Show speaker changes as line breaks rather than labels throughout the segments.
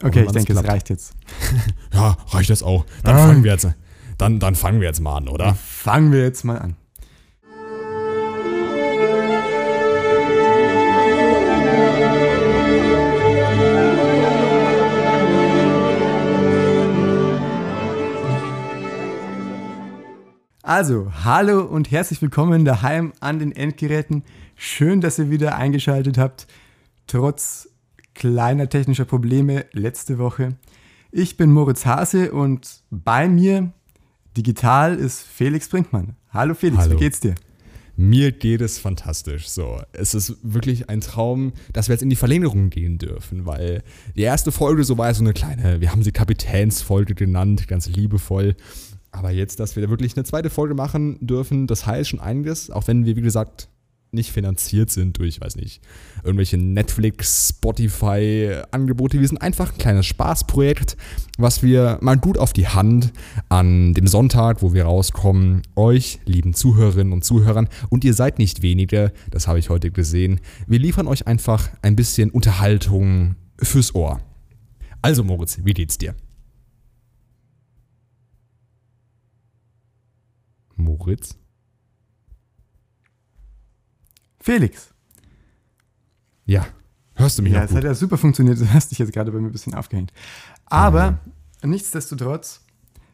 Okay, ich denke, es reicht jetzt.
ja, reicht das auch. Dann ah. fangen wir jetzt. Dann, dann fangen wir jetzt mal an, oder? Dann
fangen wir jetzt mal an. Also, hallo und herzlich willkommen daheim an den Endgeräten. Schön, dass ihr wieder eingeschaltet habt, trotz kleiner technischer Probleme letzte Woche. Ich bin Moritz Hase und bei mir digital ist Felix Brinkmann. Hallo Felix, hallo. wie geht's dir?
Mir geht es fantastisch. So, es ist wirklich ein Traum, dass wir jetzt in die Verlängerung gehen dürfen, weil die erste Folge so war so eine kleine, wir haben sie Kapitänsfolge genannt, ganz liebevoll. Aber jetzt, dass wir wirklich eine zweite Folge machen dürfen, das heißt schon einiges, auch wenn wir, wie gesagt, nicht finanziert sind durch, weiß nicht, irgendwelche Netflix, Spotify-Angebote. Wir sind einfach ein kleines Spaßprojekt, was wir mal gut auf die Hand an dem Sonntag, wo wir rauskommen, euch, lieben Zuhörerinnen und Zuhörern, und ihr seid nicht wenige, das habe ich heute gesehen, wir liefern euch einfach ein bisschen Unterhaltung fürs Ohr. Also Moritz, wie geht's dir? Moritz?
Felix.
Ja, hörst du mich
Ja, es hat ja super funktioniert. Du hast dich jetzt gerade bei mir ein bisschen aufgehängt. Aber mhm. nichtsdestotrotz,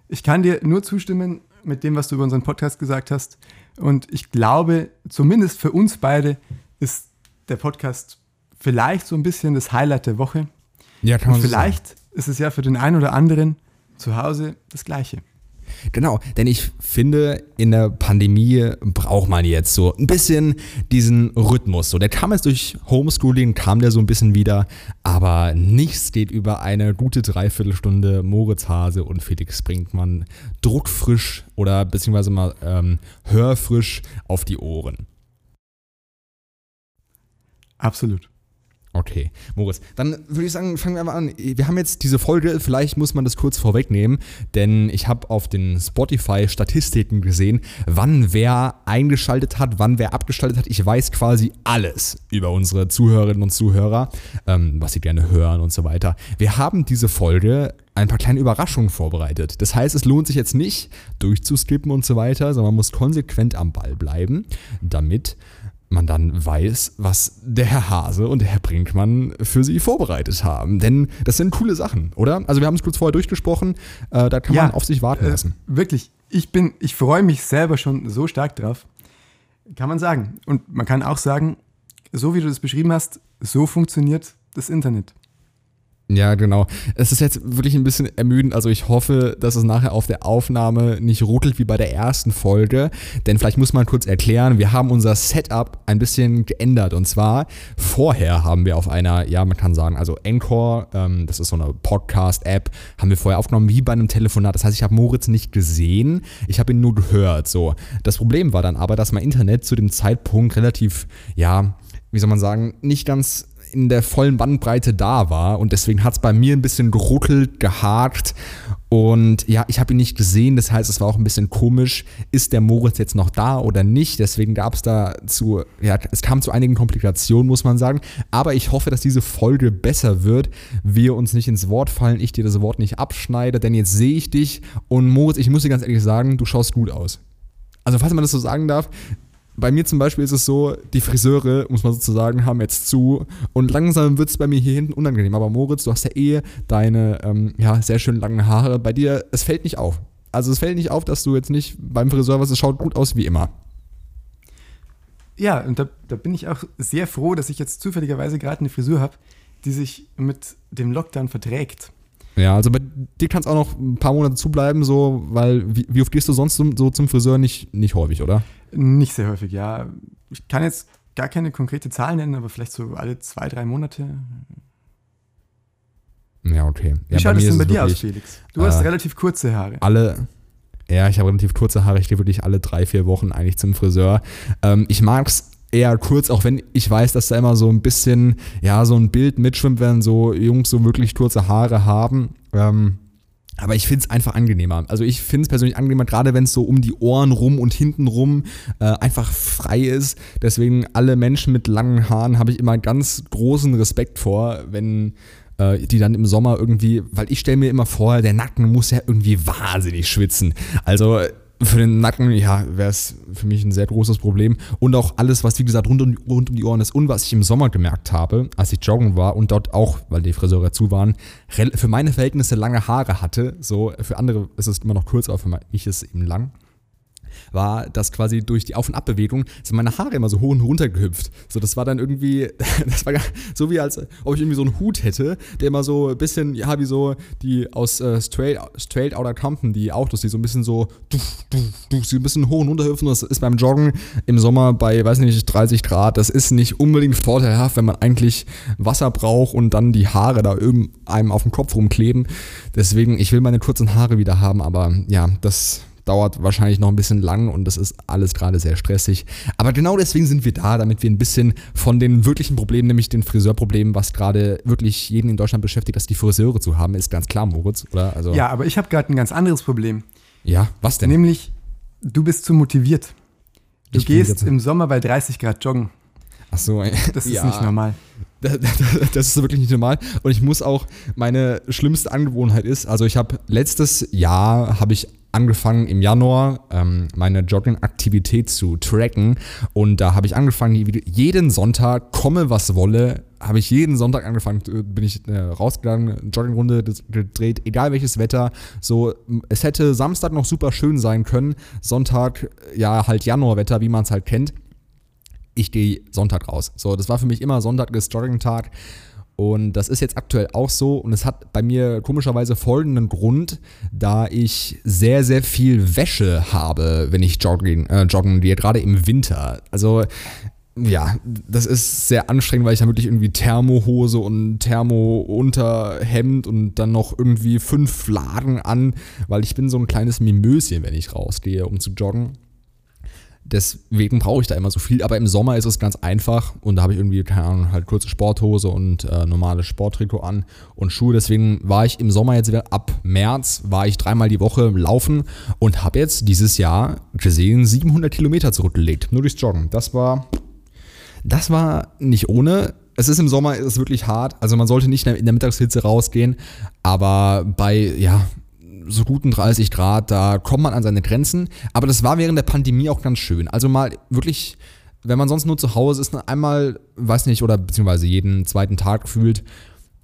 ich kann dir nur zustimmen mit dem, was du über unseren Podcast gesagt hast. Und ich glaube, zumindest für uns beide ist der Podcast vielleicht so ein bisschen das Highlight der Woche. Ja, kann man Und vielleicht sagen. ist es ja für den einen oder anderen zu Hause das Gleiche.
Genau, denn ich finde, in der Pandemie braucht man jetzt so ein bisschen diesen Rhythmus. So, der kam jetzt durch Homeschooling, kam der so ein bisschen wieder, aber nichts geht über eine gute Dreiviertelstunde Moritz Hase und Felix Brinkmann druckfrisch oder beziehungsweise mal ähm, hörfrisch auf die Ohren.
Absolut.
Okay, Moritz, dann würde ich sagen, fangen wir mal an. Wir haben jetzt diese Folge, vielleicht muss man das kurz vorwegnehmen, denn ich habe auf den Spotify-Statistiken gesehen, wann wer eingeschaltet hat, wann wer abgeschaltet hat. Ich weiß quasi alles über unsere Zuhörerinnen und Zuhörer, ähm, was sie gerne hören und so weiter. Wir haben diese Folge ein paar kleine Überraschungen vorbereitet. Das heißt, es lohnt sich jetzt nicht durchzuskippen und so weiter, sondern man muss konsequent am Ball bleiben, damit man dann weiß, was der Herr Hase und der Herr Brinkmann für sie vorbereitet haben. Denn das sind coole Sachen, oder? Also wir haben es kurz vorher durchgesprochen, äh, da kann ja, man auf sich warten äh, lassen.
Äh, wirklich, ich bin, ich freue mich selber schon so stark drauf. Kann man sagen. Und man kann auch sagen, so wie du das beschrieben hast, so funktioniert das Internet.
Ja, genau. Es ist jetzt wirklich ein bisschen ermüdend. Also ich hoffe, dass es nachher auf der Aufnahme nicht ruckelt wie bei der ersten Folge. Denn vielleicht muss man kurz erklären, wir haben unser Setup ein bisschen geändert. Und zwar vorher haben wir auf einer, ja, man kann sagen, also Encore, ähm, das ist so eine Podcast-App, haben wir vorher aufgenommen wie bei einem Telefonat. Das heißt, ich habe Moritz nicht gesehen, ich habe ihn nur gehört. So. Das Problem war dann aber, dass mein Internet zu dem Zeitpunkt relativ, ja, wie soll man sagen, nicht ganz in der vollen Bandbreite da war und deswegen hat es bei mir ein bisschen geruckelt, gehakt und ja, ich habe ihn nicht gesehen, das heißt, es war auch ein bisschen komisch, ist der Moritz jetzt noch da oder nicht, deswegen gab es da zu, ja, es kam zu einigen Komplikationen, muss man sagen, aber ich hoffe, dass diese Folge besser wird, wir uns nicht ins Wort fallen, ich dir das Wort nicht abschneide, denn jetzt sehe ich dich und Moritz, ich muss dir ganz ehrlich sagen, du schaust gut aus. Also falls man das so sagen darf, bei mir zum Beispiel ist es so, die Friseure, muss man sozusagen, haben jetzt zu und langsam wird es bei mir hier hinten unangenehm. Aber Moritz, du hast ja eh deine ähm, ja, sehr schön langen Haare. Bei dir, es fällt nicht auf. Also es fällt nicht auf, dass du jetzt nicht beim Friseur was, es schaut gut aus wie immer.
Ja, und da, da bin ich auch sehr froh, dass ich jetzt zufälligerweise gerade eine Frisur habe, die sich mit dem Lockdown verträgt.
Ja, also bei dir kann es auch noch ein paar Monate zubleiben, so, weil wie, wie oft gehst du sonst zum, so zum Friseur? Nicht, nicht häufig, oder?
Nicht sehr häufig, ja. Ich kann jetzt gar keine konkrete Zahl nennen, aber vielleicht so alle zwei, drei Monate.
Ja, okay.
Wie
ja,
schaut es denn bei dir aus, Felix? Du äh, hast relativ kurze Haare.
Alle, ja, ich habe relativ kurze Haare. Ich gehe wirklich alle drei, vier Wochen eigentlich zum Friseur. Ähm, ich mag es eher kurz, auch wenn ich weiß, dass da immer so ein bisschen, ja, so ein Bild mitschwimmt, wenn so Jungs so wirklich kurze Haare haben. Ähm, aber ich finde es einfach angenehmer. Also ich finde es persönlich angenehmer, gerade wenn es so um die Ohren rum und hinten rum äh, einfach frei ist. Deswegen alle Menschen mit langen Haaren habe ich immer ganz großen Respekt vor, wenn äh, die dann im Sommer irgendwie, weil ich stelle mir immer vor, der Nacken muss ja irgendwie wahnsinnig schwitzen. Also für den Nacken, ja, wäre es für mich ein sehr großes Problem. Und auch alles, was wie gesagt rund um, rund um die Ohren ist und was ich im Sommer gemerkt habe, als ich joggen war und dort auch, weil die Friseure zu waren, für meine Verhältnisse lange Haare hatte. So, für andere ist es immer noch kurz, aber für mich ist es eben lang war, dass quasi durch die Auf- und Abbewegung sind meine Haare immer so hoch und runter gehüpft. So, das war dann irgendwie, das war so wie als ob ich irgendwie so einen Hut hätte, der immer so ein bisschen, ja, wie so die aus äh, Straight, Straight Outta Compton, die Autos, die so ein bisschen so, du, du, du, so ein bisschen hoch und runter hüpfen. Das ist beim Joggen im Sommer bei, weiß nicht, 30 Grad, das ist nicht unbedingt vorteilhaft, wenn man eigentlich Wasser braucht und dann die Haare da einem auf dem Kopf rumkleben. Deswegen, ich will meine kurzen Haare wieder haben, aber ja, das dauert wahrscheinlich noch ein bisschen lang und das ist alles gerade sehr stressig. Aber genau deswegen sind wir da, damit wir ein bisschen von den wirklichen Problemen, nämlich den Friseurproblemen, was gerade wirklich jeden in Deutschland beschäftigt, dass die Friseure zu haben, ist ganz klar, Moritz, oder?
Also ja, aber ich habe gerade ein ganz anderes Problem.
Ja, was denn?
Nämlich, du bist zu motiviert. Du ich gehst im Sommer bei 30 Grad joggen.
Ach so,
das ist ja. nicht normal.
Das ist wirklich nicht normal. Und ich muss auch, meine schlimmste Angewohnheit ist, also ich habe letztes Jahr, habe ich angefangen im Januar ähm, meine Jogging-Aktivität zu tracken und da habe ich angefangen, jeden Sonntag, komme was wolle, habe ich jeden Sonntag angefangen, äh, bin ich äh, rausgegangen, Joggingrunde gedreht, egal welches Wetter. So, es hätte Samstag noch super schön sein können, Sonntag, ja, halt Januarwetter, wie man es halt kennt. Ich gehe Sonntag raus. So, das war für mich immer Sonntag ist Jogging-Tag. Und das ist jetzt aktuell auch so und es hat bei mir komischerweise folgenden Grund, da ich sehr, sehr viel Wäsche habe, wenn ich joggen, äh, joggen gehe, gerade im Winter. Also ja, das ist sehr anstrengend, weil ich dann wirklich irgendwie Thermohose und Thermo-Unterhemd und dann noch irgendwie fünf Lagen an, weil ich bin so ein kleines Mimöschen, wenn ich rausgehe, um zu joggen. Deswegen brauche ich da immer so viel. Aber im Sommer ist es ganz einfach und da habe ich irgendwie, keine Ahnung, halt kurze Sporthose und äh, normales Sporttrikot an und Schuhe. Deswegen war ich im Sommer jetzt wieder, ab März war ich dreimal die Woche laufen und habe jetzt dieses Jahr gesehen 700 Kilometer zurückgelegt. Nur durchs Joggen. Das war, das war nicht ohne. Es ist im Sommer ist wirklich hart. Also man sollte nicht in der Mittagshitze rausgehen. Aber bei, ja, so guten 30 Grad, da kommt man an seine Grenzen. Aber das war während der Pandemie auch ganz schön. Also mal wirklich, wenn man sonst nur zu Hause ist, einmal, weiß nicht, oder beziehungsweise jeden zweiten Tag fühlt,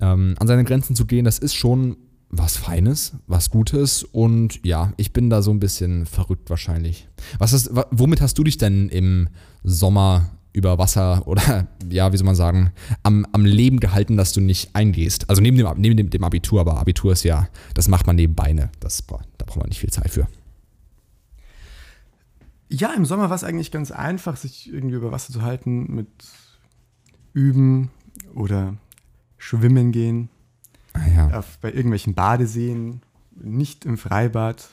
ähm, an seine Grenzen zu gehen, das ist schon was Feines, was Gutes und ja, ich bin da so ein bisschen verrückt wahrscheinlich. Was ist, womit hast du dich denn im Sommer über Wasser oder ja, wie soll man sagen, am, am Leben gehalten, dass du nicht eingehst. Also neben dem, neben dem, dem Abitur, aber Abitur ist ja, das macht man nebenbei, ne? Das, da braucht man nicht viel Zeit für.
Ja, im Sommer war es eigentlich ganz einfach, sich irgendwie über Wasser zu halten mit Üben oder Schwimmen gehen.
Ah, ja.
Auf, bei irgendwelchen Badeseen, nicht im Freibad,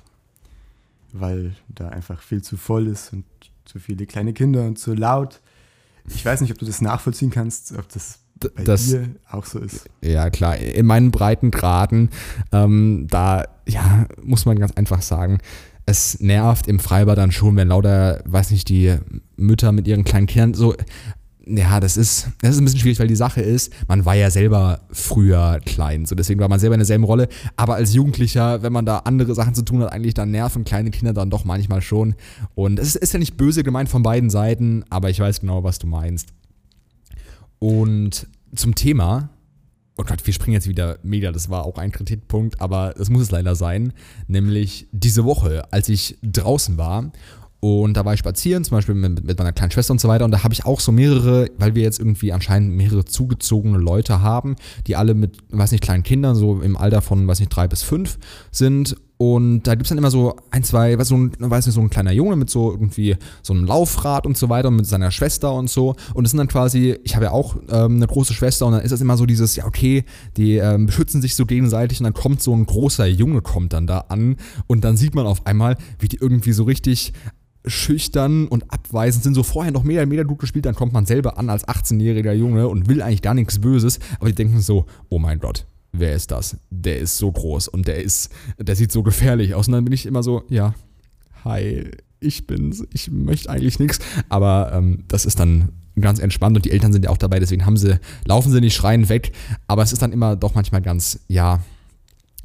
weil da einfach viel zu voll ist und zu viele kleine Kinder und zu laut. Ich weiß nicht, ob du das nachvollziehen kannst, ob das bei das, dir auch so ist.
Ja, klar. In meinen breiten Graden, ähm, da ja, muss man ganz einfach sagen, es nervt im Freibad dann schon, wenn lauter, weiß nicht, die Mütter mit ihren kleinen Kindern so ja, das ist, das ist ein bisschen schwierig, weil die Sache ist, man war ja selber früher klein, so deswegen war man selber in derselben Rolle. Aber als Jugendlicher, wenn man da andere Sachen zu tun hat, eigentlich dann nerven kleine Kinder dann doch manchmal schon. Und es ist, ja nicht böse gemeint von beiden Seiten, aber ich weiß genau, was du meinst. Und zum Thema, oh Gott, wir springen jetzt wieder mega, das war auch ein Kritikpunkt, aber das muss es leider sein, nämlich diese Woche, als ich draußen war und da war ich spazieren, zum Beispiel mit, mit meiner kleinen Schwester und so weiter. Und da habe ich auch so mehrere, weil wir jetzt irgendwie anscheinend mehrere zugezogene Leute haben, die alle mit, weiß nicht, kleinen Kindern, so im Alter von, weiß nicht, drei bis fünf sind. Und da gibt es dann immer so ein, zwei, weiß, so ein, weiß nicht, so ein kleiner Junge mit so irgendwie so einem Laufrad und so weiter und mit seiner Schwester und so. Und das sind dann quasi, ich habe ja auch ähm, eine große Schwester und dann ist das immer so dieses, ja, okay, die ähm, beschützen sich so gegenseitig und dann kommt so ein großer Junge, kommt dann da an und dann sieht man auf einmal, wie die irgendwie so richtig schüchtern und abweisend sind, so vorher noch mehr Meter gut gespielt, dann kommt man selber an als 18-jähriger Junge und will eigentlich gar nichts Böses, aber die denken so, oh mein Gott, wer ist das? Der ist so groß und der ist, der sieht so gefährlich aus. Und dann bin ich immer so, ja, hi, ich bin's, ich möchte eigentlich nichts. Aber ähm, das ist dann ganz entspannt und die Eltern sind ja auch dabei, deswegen haben sie, laufen sie nicht schreien weg. Aber es ist dann immer doch manchmal ganz, ja,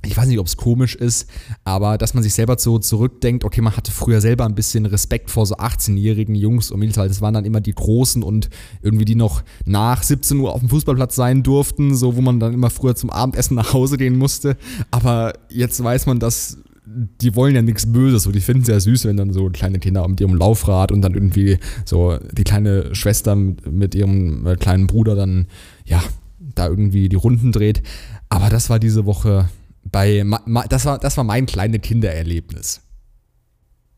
ich weiß nicht, ob es komisch ist, aber dass man sich selber so zurückdenkt, okay, man hatte früher selber ein bisschen Respekt vor so 18-jährigen Jungs und Mädels, weil das waren dann immer die Großen und irgendwie die noch nach 17 Uhr auf dem Fußballplatz sein durften, so wo man dann immer früher zum Abendessen nach Hause gehen musste. Aber jetzt weiß man, dass die wollen ja nichts Böses, so die finden es ja süß, wenn dann so kleine Kinder mit ihrem Laufrad und dann irgendwie so die kleine Schwester mit, mit ihrem äh, kleinen Bruder dann, ja, da irgendwie die Runden dreht. Aber das war diese Woche bei, das war, das war mein kleines Kindererlebnis.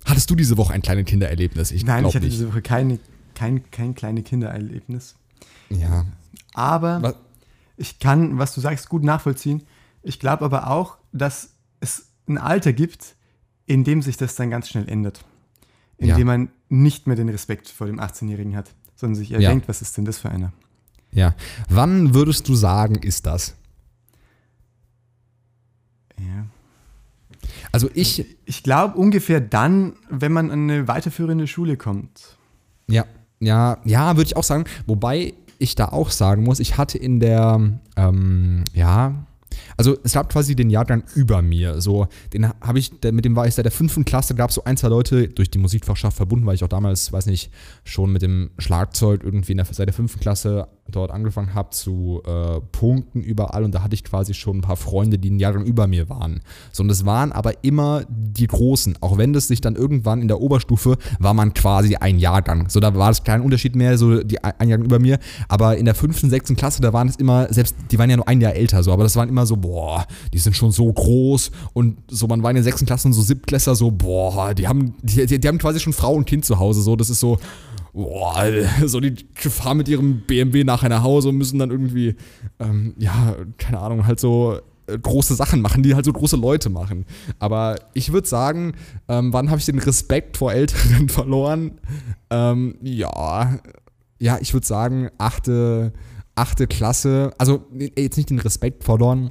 Hattest du diese Woche ein kleines Kindererlebnis?
Ich Nein, ich hatte nicht. diese Woche keine, kein, kein kleines Kindererlebnis.
Ja.
Aber was? ich kann, was du sagst, gut nachvollziehen. Ich glaube aber auch, dass es ein Alter gibt, in dem sich das dann ganz schnell ändert. In ja. dem man nicht mehr den Respekt vor dem 18-Jährigen hat, sondern sich eher ja. was ist denn das für einer?
Ja. Wann würdest du sagen, ist das?
Ja.
Also ich.
Ich glaube ungefähr dann, wenn man an eine weiterführende Schule kommt.
Ja, ja, ja, würde ich auch sagen. Wobei ich da auch sagen muss, ich hatte in der, ähm, ja, also es gab quasi den Jahrgang über mir. So, den habe ich, mit dem war ich seit der fünften Klasse, gab es so ein, zwei Leute durch die Musikfachschaft verbunden, weil ich auch damals, weiß nicht, schon mit dem Schlagzeug irgendwie der, seit der fünften Klasse dort angefangen habe zu äh, punkten überall und da hatte ich quasi schon ein paar Freunde, die einen Jahrgang über mir waren. So, und es waren aber immer die Großen, auch wenn das sich dann irgendwann in der Oberstufe war man quasi ein Jahrgang. So, da war es kein Unterschied mehr, so die ein Jahrgang über mir, aber in der fünften, sechsten Klasse, da waren es immer, selbst, die waren ja nur ein Jahr älter, so, aber das waren immer so, boah, die sind schon so groß und so, man war in der sechsten Klasse und so Siebtklässler so, boah, die haben, die, die, die haben quasi schon Frau und Kind zu Hause, so, das ist so, boah, so die fahren mit ihrem BMW nachher nach Hause und müssen dann irgendwie, ähm, ja, keine Ahnung, halt so äh, große Sachen machen, die halt so große Leute machen. Aber ich würde sagen, ähm, wann habe ich den Respekt vor Älteren verloren? Ähm, ja, ja, ich würde sagen, achte, achte Klasse, also jetzt nicht den Respekt verloren,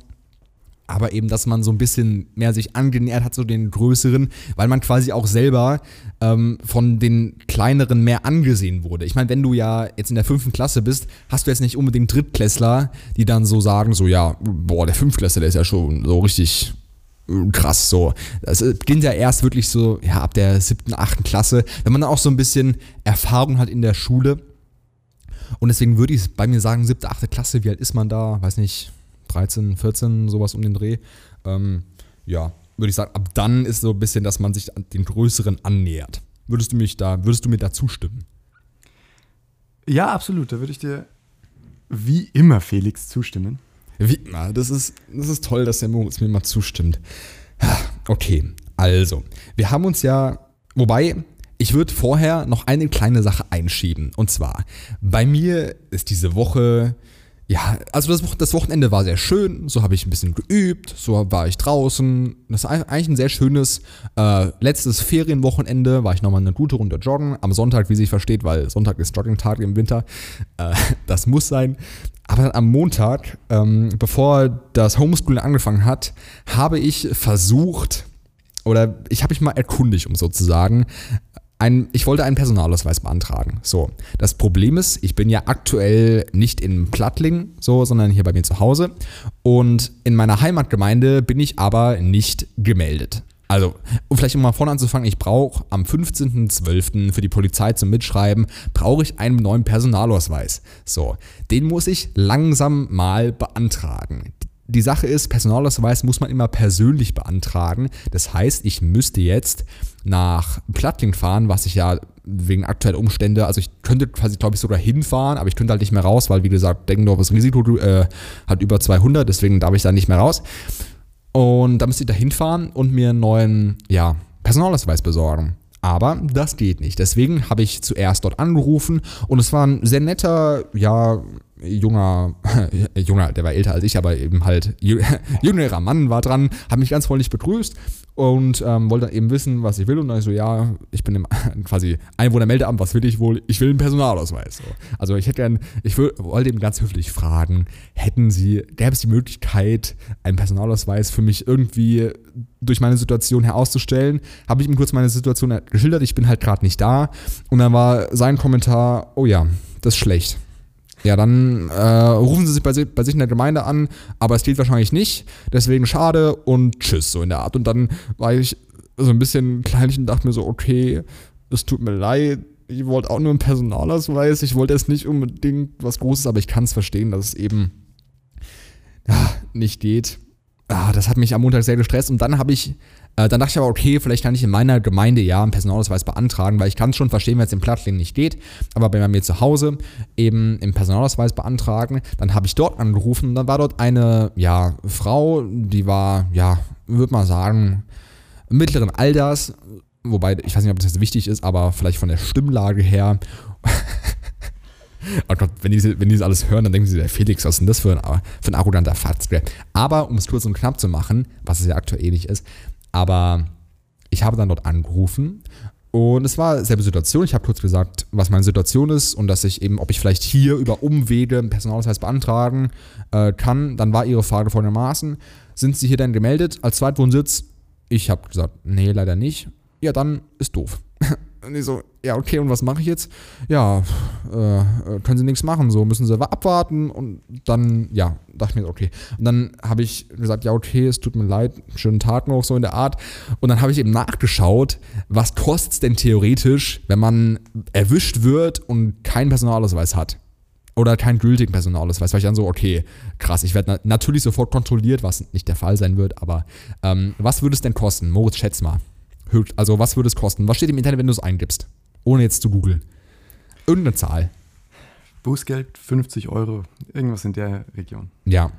aber eben, dass man so ein bisschen mehr sich angenähert hat, so den größeren, weil man quasi auch selber ähm, von den kleineren mehr angesehen wurde. Ich meine, wenn du ja jetzt in der fünften Klasse bist, hast du jetzt nicht unbedingt Drittklässler, die dann so sagen, so ja, boah, der Fünftklässler, der ist ja schon so richtig äh, krass so. Das beginnt ja erst wirklich so, ja, ab der siebten, achten Klasse, wenn man dann auch so ein bisschen Erfahrung hat in der Schule. Und deswegen würde ich bei mir sagen, siebte, achte Klasse, wie alt ist man da? Weiß nicht, 13, 14, sowas um den Dreh. Ähm, ja, würde ich sagen, ab dann ist so ein bisschen, dass man sich den Größeren annähert. Würdest du mich da, würdest du mir da zustimmen?
Ja, absolut. Da würde ich dir wie immer, Felix, zustimmen.
Wie immer. Das ist, das ist toll, dass der Moritz mir mal zustimmt. Okay, also, wir haben uns ja, wobei, ich würde vorher noch eine kleine Sache einschieben. Und zwar, bei mir ist diese Woche ja, also das, das, Wochenende war sehr schön, so habe ich ein bisschen geübt, so war ich draußen. Das ist eigentlich ein sehr schönes äh, letztes Ferienwochenende, war ich nochmal eine gute Runde joggen. Am Sonntag, wie sich versteht, weil Sonntag ist Joggingtag im Winter. Äh, das muss sein. Aber dann am Montag, ähm, bevor das Homeschooling angefangen hat, habe ich versucht, oder ich habe mich mal erkundigt, um sozusagen, ein, ich wollte einen Personalausweis beantragen. So, das Problem ist, ich bin ja aktuell nicht in Plattling, so, sondern hier bei mir zu Hause. Und in meiner Heimatgemeinde bin ich aber nicht gemeldet. Also, um vielleicht mal vorne anzufangen, ich brauche am 15.12. für die Polizei zum Mitschreiben, brauche ich einen neuen Personalausweis. So, den muss ich langsam mal beantragen. Die Sache ist, Personalausweis muss man immer persönlich beantragen. Das heißt, ich müsste jetzt nach Plattling fahren, was ich ja wegen aktueller Umstände, also ich könnte quasi, glaube ich, sogar hinfahren, aber ich könnte halt nicht mehr raus, weil, wie gesagt, Deggendorf Risiko äh, hat über 200, deswegen darf ich da nicht mehr raus. Und da müsste ich da hinfahren und mir einen neuen, ja, Personalausweis besorgen. Aber das geht nicht. Deswegen habe ich zuerst dort angerufen und es war ein sehr netter, ja, junger, junger, der war älter als ich, aber eben halt jüngerer Mann war dran, hat mich ganz freundlich begrüßt und ähm, wollte eben wissen, was ich will. Und dann ich so, ja, ich bin im quasi Einwohnermeldeamt, was will ich wohl? Ich will einen Personalausweis. So. Also ich hätte gern, ich will, wollte eben ganz höflich fragen, hätten Sie, gäbe es die Möglichkeit, einen Personalausweis für mich irgendwie durch meine Situation herauszustellen? Habe ich ihm kurz meine Situation geschildert, ich bin halt gerade nicht da. Und dann war sein Kommentar, oh ja, das ist schlecht. Ja, dann äh, rufen sie sich bei, bei sich in der Gemeinde an, aber es geht wahrscheinlich nicht, deswegen schade und tschüss, so in der Art. Und dann war ich so ein bisschen kleinlich und dachte mir so, okay, es tut mir leid, ich wollte auch nur einen Personalausweis, ich wollte jetzt nicht unbedingt was Großes, aber ich kann es verstehen, dass es eben ja, nicht geht. Ah, das hat mich am Montag sehr gestresst und dann habe ich, äh, dann dachte ich aber, okay, vielleicht kann ich in meiner Gemeinde ja einen Personalausweis beantragen, weil ich kann es schon verstehen, wenn es im Plattling nicht geht, aber bei mir zu Hause eben im Personalausweis beantragen, dann habe ich dort angerufen und dann war dort eine, ja, Frau, die war, ja, würde man sagen, mittleren Alters, wobei, ich weiß nicht, ob das jetzt wichtig ist, aber vielleicht von der Stimmlage her. Oh Gott, wenn die, wenn die das alles hören, dann denken sie, der Felix, was ist denn das für ein, für ein arroganter Fatzke? Aber, um es kurz und knapp zu machen, was es ja aktuell nicht ist, aber ich habe dann dort angerufen und es war selbe Situation. Ich habe kurz gesagt, was meine Situation ist und dass ich eben, ob ich vielleicht hier über Umwege einen Personalausweis beantragen äh, kann. Dann war ihre Frage folgendermaßen: Sind Sie hier denn gemeldet als Zweitwohnsitz? Ich habe gesagt, nee, leider nicht. Ja, dann ist doof. Und ich so, ja, okay, und was mache ich jetzt? Ja, äh, äh, können Sie nichts machen, so müssen Sie abwarten und dann, ja, dachte ich mir, okay. Und dann habe ich gesagt, ja, okay, es tut mir leid, schönen Tag noch, so in der Art. Und dann habe ich eben nachgeschaut, was kostet es denn theoretisch, wenn man erwischt wird und keinen Personalausweis hat? Oder keinen gültigen Personalausweis, weil ich dann so, okay, krass, ich werde na natürlich sofort kontrolliert, was nicht der Fall sein wird, aber ähm, was würde es denn kosten? Moritz, schätz mal. Höchst- Also, was würde es kosten? Was steht im Internet, wenn du es eingibst? Ohne jetzt zu googeln. Irgendeine Zahl.
Bußgeld 50 Euro, irgendwas in der Region.
Ja.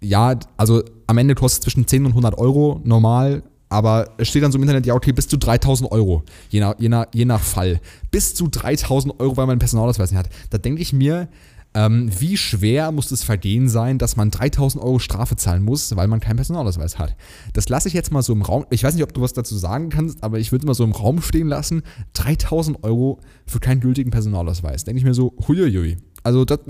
Ja, also am Ende kostet es zwischen 10 und 100 Euro normal, aber es steht dann so im Internet, ja, okay, bis zu 3000 Euro, je nach, je nach, je nach Fall. Bis zu 3000 Euro, weil man einen Personalausweis nicht hat. Da denke ich mir, ähm, wie schwer muss das Vergehen sein, dass man 3000 Euro Strafe zahlen muss, weil man keinen Personalausweis hat. Das lasse ich jetzt mal so im Raum. Ich weiß nicht, ob du was dazu sagen kannst, aber ich würde mal so im Raum stehen lassen. 3000 Euro für keinen gültigen Personalausweis. Denke ich mir so, huiuiui. Also das,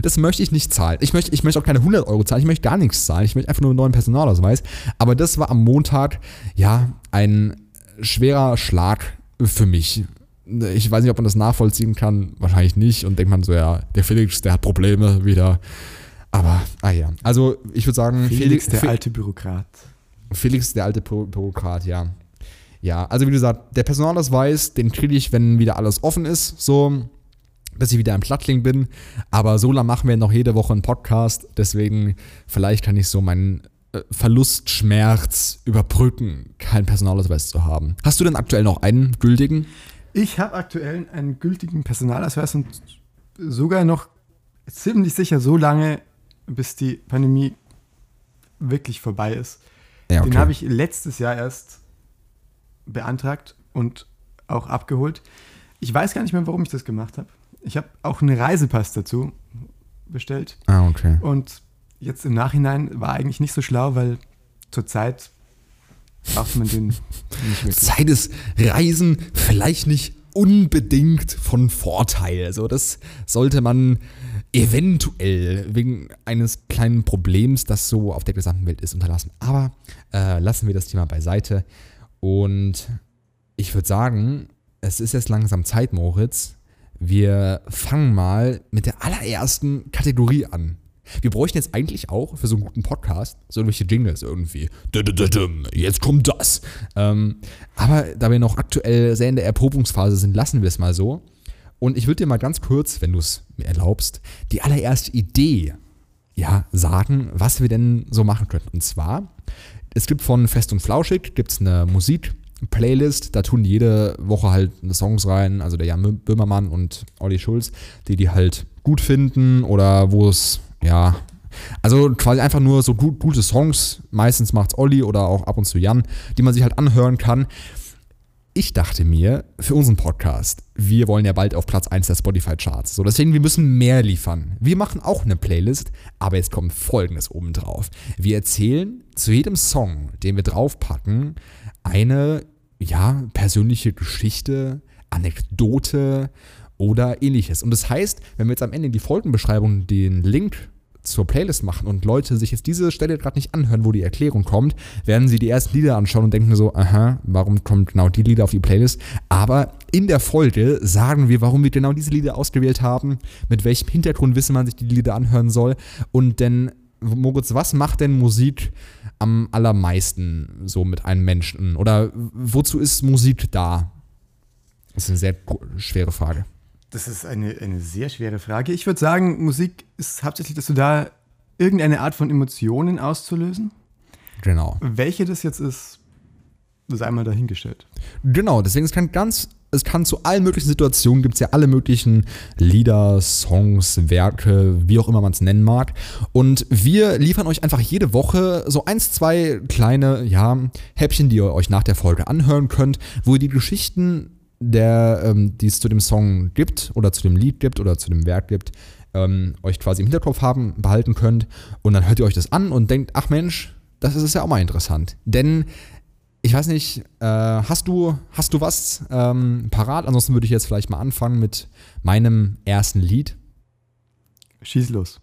das möchte ich nicht zahlen. Ich möchte, ich möchte auch keine 100 Euro zahlen. Ich möchte gar nichts zahlen. Ich möchte einfach nur einen neuen Personalausweis. Aber das war am Montag, ja, ein schwerer Schlag für mich. Ich weiß nicht, ob man das nachvollziehen kann. Wahrscheinlich nicht. Und denkt man so, ja, der Felix, der hat Probleme wieder. Aber, ah ja. Also, ich würde sagen,
Felix, der
Fe-
alte Bürokrat.
Felix, der alte Bü- Bürokrat, ja. Ja, also wie gesagt, der Personalausweis, den kriege ich, wenn wieder alles offen ist, so, bis ich wieder im Plattling bin. Aber so lange machen wir noch jede Woche einen Podcast, deswegen vielleicht kann ich so meinen äh, Verlustschmerz überbrücken, keinen Personalausweis zu haben. Hast du denn aktuell noch einen gültigen?
Ich habe aktuell einen gültigen Personalausweis und sogar noch ziemlich sicher so lange, bis die Pandemie wirklich vorbei ist.
Ja,
Den habe ich letztes Jahr erst beantragt und auch abgeholt. Ich weiß gar nicht mehr, warum ich das gemacht habe. Ich habe auch einen Reisepass dazu bestellt.
Ah, okay.
Und jetzt im Nachhinein war eigentlich nicht so schlau, weil zurzeit braucht man den nicht wirklich.
Zeit ist Reisen vielleicht nicht unbedingt von Vorteil. Also das sollte man eventuell wegen eines kleinen Problems, das so auf der gesamten Welt ist, unterlassen. Aber äh, lassen wir das Thema beiseite. Und ich würde sagen, es ist jetzt langsam Zeit, Moritz. Wir fangen mal mit der allerersten Kategorie an. Wir bräuchten jetzt eigentlich auch für so einen guten Podcast so irgendwelche Jingles irgendwie. Jetzt kommt das. Ähm, aber da wir noch aktuell sehr in der Erprobungsphase sind, lassen wir es mal so. Und ich würde dir mal ganz kurz, wenn du es mir erlaubst, die allererste Idee ja, sagen, was wir denn so machen könnten. Und zwar, es gibt von Fest und Flauschig gibt's eine Musik-Playlist, da tun jede Woche halt Songs rein, also der Jan Böhmermann und Olli Schulz, die die halt gut finden oder wo es, ja, also quasi einfach nur so gut, gute Songs, meistens macht's Olli oder auch ab und zu Jan, die man sich halt anhören kann. Ich dachte mir, für unseren Podcast, wir wollen ja bald auf Platz 1 der Spotify-Charts. So, deswegen, wir müssen mehr liefern. Wir machen auch eine Playlist, aber jetzt kommt folgendes obendrauf. Wir erzählen zu jedem Song, den wir draufpacken, eine, ja, persönliche Geschichte, Anekdote oder ähnliches. Und das heißt, wenn wir jetzt am Ende in die Folgenbeschreibung den Link zur Playlist machen und Leute sich jetzt diese Stelle gerade nicht anhören, wo die Erklärung kommt, werden sie die ersten Lieder anschauen und denken so, aha, warum kommen genau die Lieder auf die Playlist? Aber in der Folge sagen wir, warum wir genau diese Lieder ausgewählt haben, mit welchem Hintergrundwissen man sich die Lieder anhören soll. Und denn, Moritz, was macht denn Musik am allermeisten so mit einem Menschen? Oder wozu ist Musik da? Das ist eine sehr schwere Frage.
Das ist eine, eine sehr schwere Frage. Ich würde sagen, Musik ist hauptsächlich dazu da, irgendeine Art von Emotionen auszulösen.
Genau.
Welche das jetzt ist, sei mal dahingestellt.
Genau, deswegen es kann ganz, es kann zu allen möglichen Situationen gibt es ja alle möglichen Lieder, Songs, Werke, wie auch immer man es nennen mag. Und wir liefern euch einfach jede Woche so eins, zwei kleine, ja, Häppchen, die ihr euch nach der Folge anhören könnt, wo ihr die Geschichten der, ähm, die es zu dem Song gibt oder zu dem Lied gibt oder zu dem Werk gibt, ähm, euch quasi im Hinterkopf haben, behalten könnt. Und dann hört ihr euch das an und denkt, ach Mensch, das ist ja auch mal interessant. Denn ich weiß nicht, äh, hast du, hast du was ähm, parat? Ansonsten würde ich jetzt vielleicht mal anfangen mit meinem ersten Lied.
Schieß los.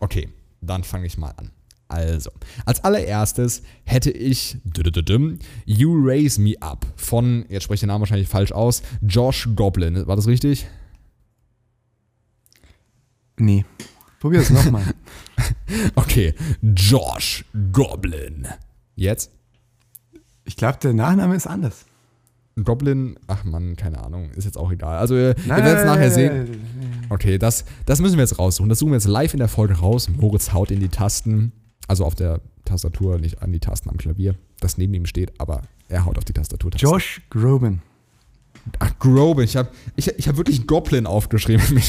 Okay, dann fange ich mal an. Also, als allererstes hätte ich You Raise Me Up von, jetzt spreche ich den Namen wahrscheinlich falsch aus, Josh Goblin. War das richtig?
Nee. Probier es nochmal.
okay, Josh Goblin. Jetzt?
Ich glaube, der Nachname ist anders.
Goblin, ach man, keine Ahnung, ist jetzt auch egal. Also, ihr, werdet es nachher sehen. Okay, das, das müssen wir jetzt raussuchen. Das suchen wir jetzt live in der Folge raus. Moritz haut in die Tasten. Also auf der Tastatur, nicht an die Tasten am Klavier, das neben ihm steht, aber er haut auf die Tastatur.
Josh Groban.
Ach, Groban. Ich habe ich, ich hab wirklich Goblin aufgeschrieben.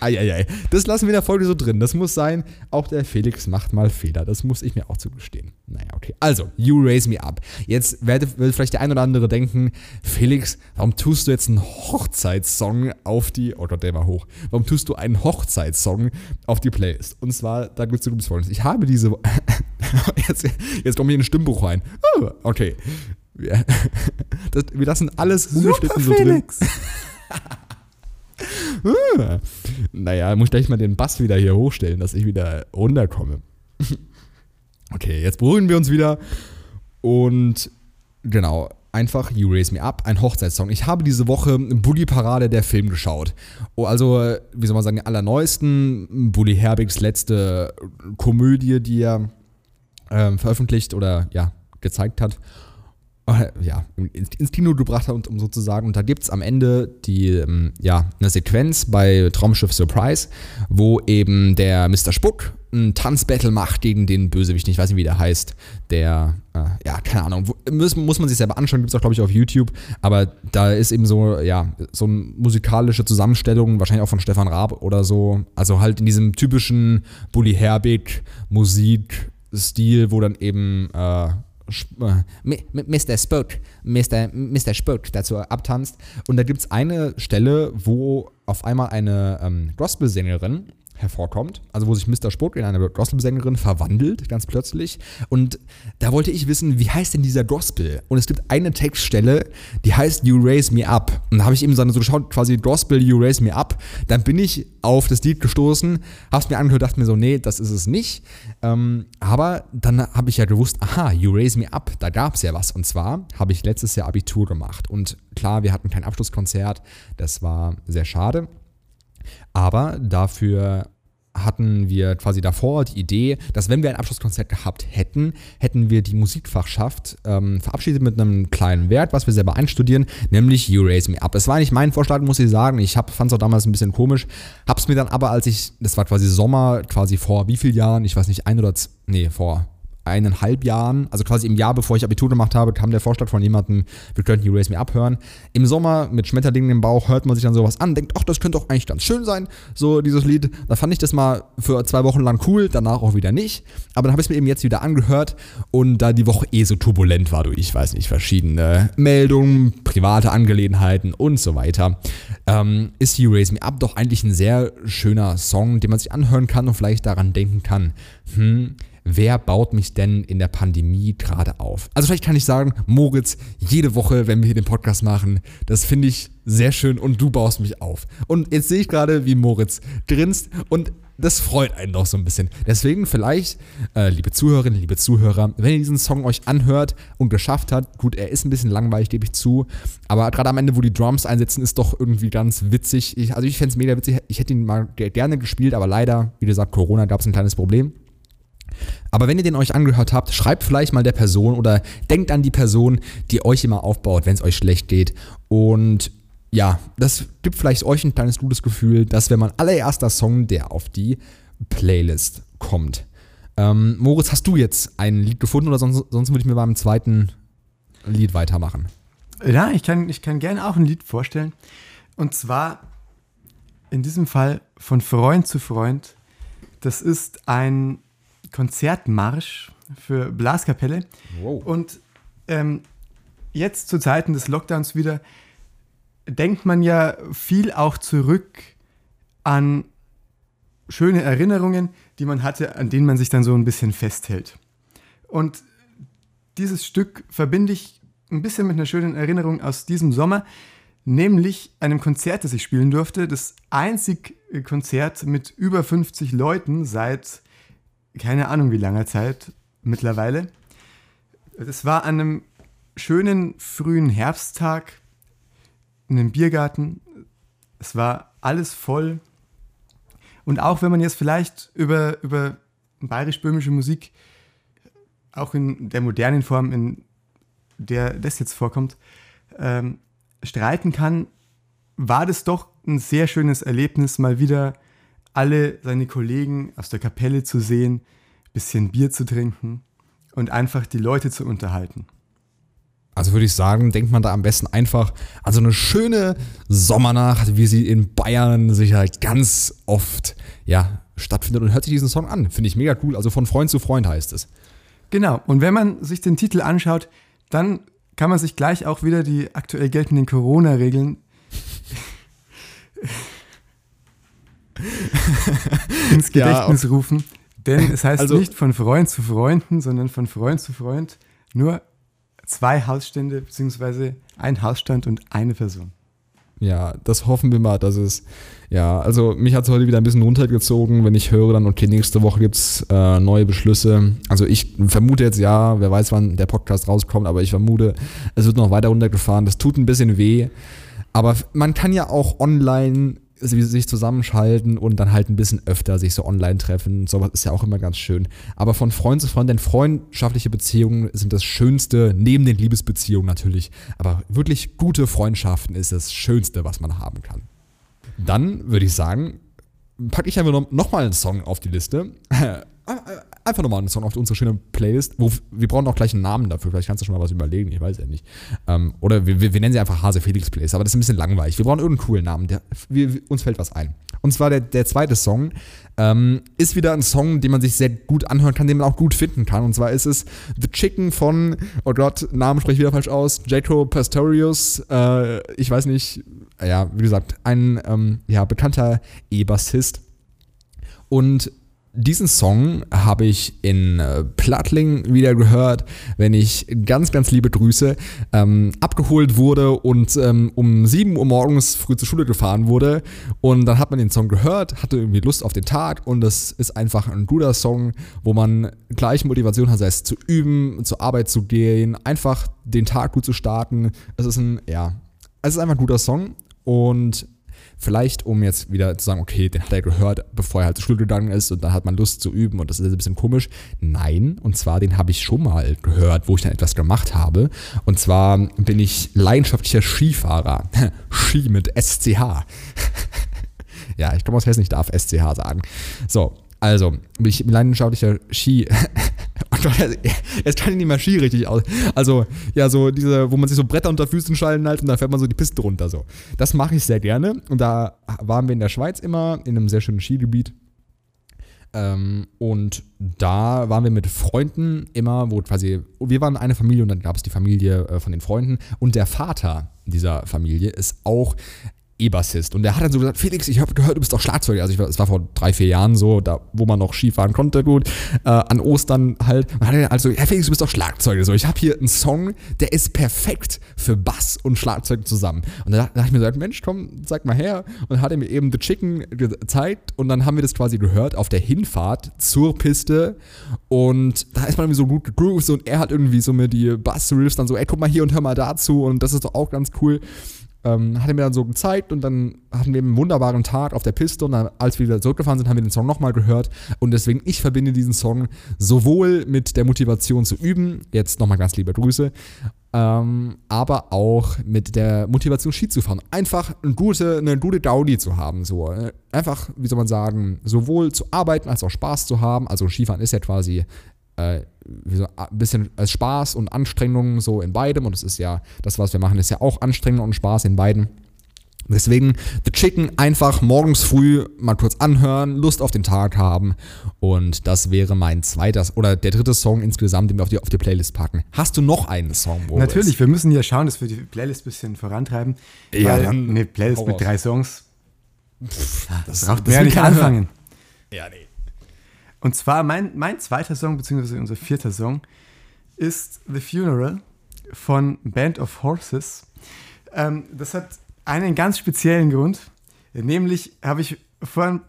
Eieiei. Das lassen wir in der Folge so drin. Das muss sein. Auch der Felix macht mal Fehler. Das muss ich mir auch zugestehen. Naja, okay. Also, You Raise Me Up. Jetzt wird, wird vielleicht der ein oder andere denken, Felix, warum tust du jetzt einen Hochzeitssong auf die, oh Gott, der war hoch. Warum tust du einen Hochzeitssong auf die Playlist? Und zwar, da gibt es folgendes. Ich habe diese, jetzt, jetzt kommt hier ein Stimmbuch rein. Oh, okay. Das, wir lassen alles ungeschnitten so drin. naja, muss gleich mal den Bass wieder hier hochstellen, dass ich wieder runterkomme. okay, jetzt beruhigen wir uns wieder. Und genau, einfach You Raise Me Up, ein Hochzeitssong. Ich habe diese Woche Bully Parade der Film geschaut. Oh, also, wie soll man sagen, den allerneuesten. Bully Herbigs letzte Komödie, die er äh, veröffentlicht oder ja, gezeigt hat. Äh, ja, ins Kino gebracht hat, um sozusagen. Und da gibt es am Ende die, ähm, ja, eine Sequenz bei Traumschiff Surprise, wo eben der Mr. Spuck ein Tanzbattle macht gegen den Bösewicht, ich weiß nicht, wie der heißt, der, äh, ja, keine Ahnung, muss, muss man sich selber anschauen, gibt es auch, glaube ich, auf YouTube, aber da ist eben so, ja, so eine musikalische Zusammenstellung, wahrscheinlich auch von Stefan Raab oder so, also halt in diesem typischen Bully Herbig Musikstil, wo dann eben, äh, Mr. Spook, Mr. Mr. Spook dazu abtanzt. Und da gibt es eine Stelle, wo auf einmal eine ähm, Gospel-Sängerin hervorkommt, also wo sich Mr. Spock in eine Gospel-Sängerin verwandelt, ganz plötzlich. Und da wollte ich wissen, wie heißt denn dieser Gospel? Und es gibt eine Textstelle, die heißt You Raise Me Up. Und da habe ich eben so geschaut, quasi Gospel You Raise Me Up. Dann bin ich auf das Lied gestoßen, habe es mir angehört, dachte mir so, nee, das ist es nicht. Ähm, aber dann habe ich ja gewusst, aha, You Raise Me Up, da gab es ja was. Und zwar habe ich letztes Jahr Abitur gemacht. Und klar, wir hatten kein Abschlusskonzert, das war sehr schade. Aber dafür hatten wir quasi davor die Idee, dass wenn wir ein Abschlusskonzert gehabt hätten, hätten wir die Musikfachschaft ähm, verabschiedet mit einem kleinen Wert, was wir selber einstudieren, nämlich You Raise Me Up. Es war nicht mein Vorschlag, muss ich sagen. Ich fand es auch damals ein bisschen komisch, hab's mir dann aber, als ich, das war quasi Sommer, quasi vor wie vielen Jahren, ich weiß nicht, ein oder zwei, nee, vor eineinhalb Jahren, also quasi im Jahr, bevor ich Abitur gemacht habe, kam der Vorschlag von jemandem, wir könnten You Raise Me abhören. Im Sommer mit Schmetterlingen im Bauch hört man sich dann sowas an, denkt, ach, das könnte doch eigentlich ganz schön sein, so dieses Lied. Da fand ich das mal für zwei Wochen lang cool, danach auch wieder nicht. Aber dann habe ich es mir eben jetzt wieder angehört und da die Woche eh so turbulent war durch, ich weiß nicht, verschiedene Meldungen, private Angelegenheiten und so weiter, ähm, ist You Raise Me Up doch eigentlich ein sehr schöner Song, den man sich anhören kann und vielleicht daran denken kann, hm, wer baut mich denn in der Pandemie gerade auf? Also vielleicht kann ich sagen, Moritz, jede Woche, wenn wir hier den Podcast machen, das finde ich sehr schön und du baust mich auf. Und jetzt sehe ich gerade, wie Moritz grinst und das freut einen doch so ein bisschen. Deswegen vielleicht, äh, liebe Zuhörerinnen, liebe Zuhörer, wenn ihr diesen Song euch anhört und geschafft habt, gut, er ist ein bisschen langweilig, gebe ich zu, aber gerade am Ende, wo die Drums einsetzen, ist doch irgendwie ganz witzig. Ich, also ich fände es mega witzig, ich hätte ihn mal gerne gespielt, aber leider, wie gesagt, Corona gab es ein kleines Problem. Aber wenn ihr den euch angehört habt, schreibt vielleicht mal der Person oder denkt an die Person, die euch immer aufbaut, wenn es euch schlecht geht. Und ja, das gibt vielleicht euch ein kleines gutes Gefühl, dass wenn mein allererster Song, der auf die Playlist kommt. Ähm, Moritz, hast du jetzt ein Lied gefunden oder sonst, sonst würde ich mir beim zweiten Lied weitermachen?
Ja, ich kann, ich kann gerne auch ein Lied vorstellen. Und zwar in diesem Fall von Freund zu Freund. Das ist ein Konzertmarsch für Blaskapelle. Wow. Und ähm, jetzt zu Zeiten des Lockdowns wieder denkt man ja viel auch zurück an schöne Erinnerungen, die man hatte, an denen man sich dann so ein bisschen festhält. Und dieses Stück verbinde ich ein bisschen mit einer schönen Erinnerung aus diesem Sommer, nämlich einem Konzert, das ich spielen durfte. Das einzige Konzert mit über 50 Leuten seit keine Ahnung wie langer Zeit mittlerweile. Es war an einem schönen frühen Herbsttag in einem Biergarten. Es war alles voll. Und auch wenn man jetzt vielleicht über, über bayerisch-böhmische Musik, auch in der modernen Form, in der das jetzt vorkommt, ähm, streiten kann, war das doch ein sehr schönes Erlebnis, mal wieder alle seine Kollegen aus der Kapelle zu sehen, bisschen Bier zu trinken und einfach die Leute zu unterhalten.
Also würde ich sagen, denkt man da am besten einfach an so eine schöne Sommernacht, wie sie in Bayern sicher halt ganz oft ja, stattfindet und hört sich diesen Song an. Finde ich mega cool. Also von Freund zu Freund heißt es.
Genau. Und wenn man sich den Titel anschaut, dann kann man sich gleich auch wieder die aktuell geltenden Corona-Regeln ins Gedächtnis ja, rufen. Denn es heißt also, nicht von Freund zu Freunden, sondern von Freund zu Freund nur zwei Hausstände, beziehungsweise ein Hausstand und eine Person.
Ja, das hoffen wir mal, dass es, ja, also mich hat es heute wieder ein bisschen runtergezogen, wenn ich höre dann, okay, nächste Woche gibt es äh, neue Beschlüsse. Also ich vermute jetzt ja, wer weiß, wann der Podcast rauskommt, aber ich vermute, es wird noch weiter runtergefahren. Das tut ein bisschen weh. Aber man kann ja auch online sich zusammenschalten und dann halt ein bisschen öfter sich so online treffen. Sowas ist ja auch immer ganz schön. Aber von Freund zu Freund, denn freundschaftliche Beziehungen sind das Schönste, neben den Liebesbeziehungen natürlich. Aber wirklich gute Freundschaften ist das Schönste, was man haben kann. Dann würde ich sagen, packe ich einfach noch, noch mal einen Song auf die Liste. einfach nochmal einen Song auf unsere schöne Playlist. Wo, wir brauchen auch gleich einen Namen dafür. Vielleicht kannst du schon mal was überlegen. Ich weiß ja nicht. Ähm, oder wir, wir, nennen sie einfach Hase Felix Playlist. Aber das ist ein bisschen langweilig. Wir brauchen irgendeinen coolen Namen. Der, wir, uns fällt was ein. Und zwar der, der zweite Song ähm, ist wieder ein Song, den man sich sehr gut anhören kann, den man auch gut finden kann. Und zwar ist es The Chicken von, oh Gott, Namen spreche ich wieder falsch aus, Jaco Pastorius. Äh, ich weiß nicht, ja, wie gesagt, ein ähm, ja, bekannter E-Bassist. Und diesen Song habe ich in äh, Plattling wieder gehört, wenn ich ganz, ganz liebe Grüße ähm, abgeholt wurde und ähm, um 7 Uhr morgens früh zur Schule gefahren wurde. Und dann hat man den Song gehört, hatte irgendwie Lust auf den Tag und es ist einfach ein guter Song, wo man gleich Motivation hat, sei es zu üben, zur Arbeit zu gehen, einfach den Tag gut zu starten. Es ist ein, ja, es ist einfach ein guter Song und Vielleicht, um jetzt wieder zu sagen, okay, den hat er gehört, bevor er halt zur Schule gegangen ist und dann hat man Lust zu üben und das ist ein bisschen komisch. Nein, und zwar den habe ich schon mal gehört, wo ich dann etwas gemacht habe. Und zwar bin ich leidenschaftlicher Skifahrer. Ski mit SCH. ja, ich komme aus Hessen, ich darf SCH sagen. So, also, bin ich leidenschaftlicher Ski. Gott, jetzt kann ich nicht mehr Ski richtig aus. Also, ja, so diese, wo man sich so Bretter unter Füßen schallen halt und dann fährt man so die Piste runter. So. Das mache ich sehr gerne. Und da waren wir in der Schweiz immer, in einem sehr schönen Skigebiet. Ähm, und da waren wir mit Freunden immer, wo quasi, wir waren eine Familie und dann gab es die Familie äh, von den Freunden. Und der Vater dieser Familie ist auch E-Bassist. Und der hat dann so gesagt, Felix, ich habe gehört, du bist doch Schlagzeuger. Also es war vor drei, vier Jahren so, da wo man noch Skifahren konnte, gut. Äh, an Ostern halt. Und hat er also, ja Felix, du bist doch Schlagzeuger. So, ich habe hier einen Song, der ist perfekt für Bass und Schlagzeug zusammen. Und da dachte ich mir so, Mensch, komm, zeig mal her. Und dann hat er mir eben The Chicken gezeigt und dann haben wir das quasi gehört auf der Hinfahrt zur Piste. Und da ist man irgendwie so gut gegroovt und er hat irgendwie so mir die Bass-Riffs dann so, ey, guck mal hier und hör mal dazu und das ist doch auch ganz cool. Ähm, hat er mir dann so gezeigt und dann hatten wir einen wunderbaren Tag auf der Piste und dann, als wir wieder zurückgefahren sind, haben wir den Song nochmal gehört und deswegen, ich verbinde diesen Song sowohl mit der Motivation zu üben, jetzt nochmal ganz liebe Grüße, ähm, aber auch mit der Motivation Ski zu fahren. Einfach eine gute, eine gute Gaudi zu haben, so. Einfach, wie soll man sagen, sowohl zu arbeiten als auch Spaß zu haben, also Skifahren ist ja quasi äh, so ein bisschen als Spaß und Anstrengung so in beidem. Und es ist ja, das, was wir machen, ist ja auch Anstrengung und Spaß in beiden. Deswegen The Chicken einfach morgens früh mal kurz anhören, Lust auf den Tag haben. Und das wäre mein zweiter oder der dritte Song insgesamt, den wir auf die, auf die Playlist packen. Hast du noch einen Song,
Boris? Natürlich, wir müssen ja schauen, dass wir die Playlist ein bisschen vorantreiben. Ja, weil dann eine Playlist mit drei Songs. Pff, das, das braucht mehr nicht anfangen. Ja, nee. Und zwar mein, mein zweiter Song, beziehungsweise unser vierter Song, ist The Funeral von Band of Horses. Ähm, das hat einen ganz speziellen Grund. Nämlich habe ich vor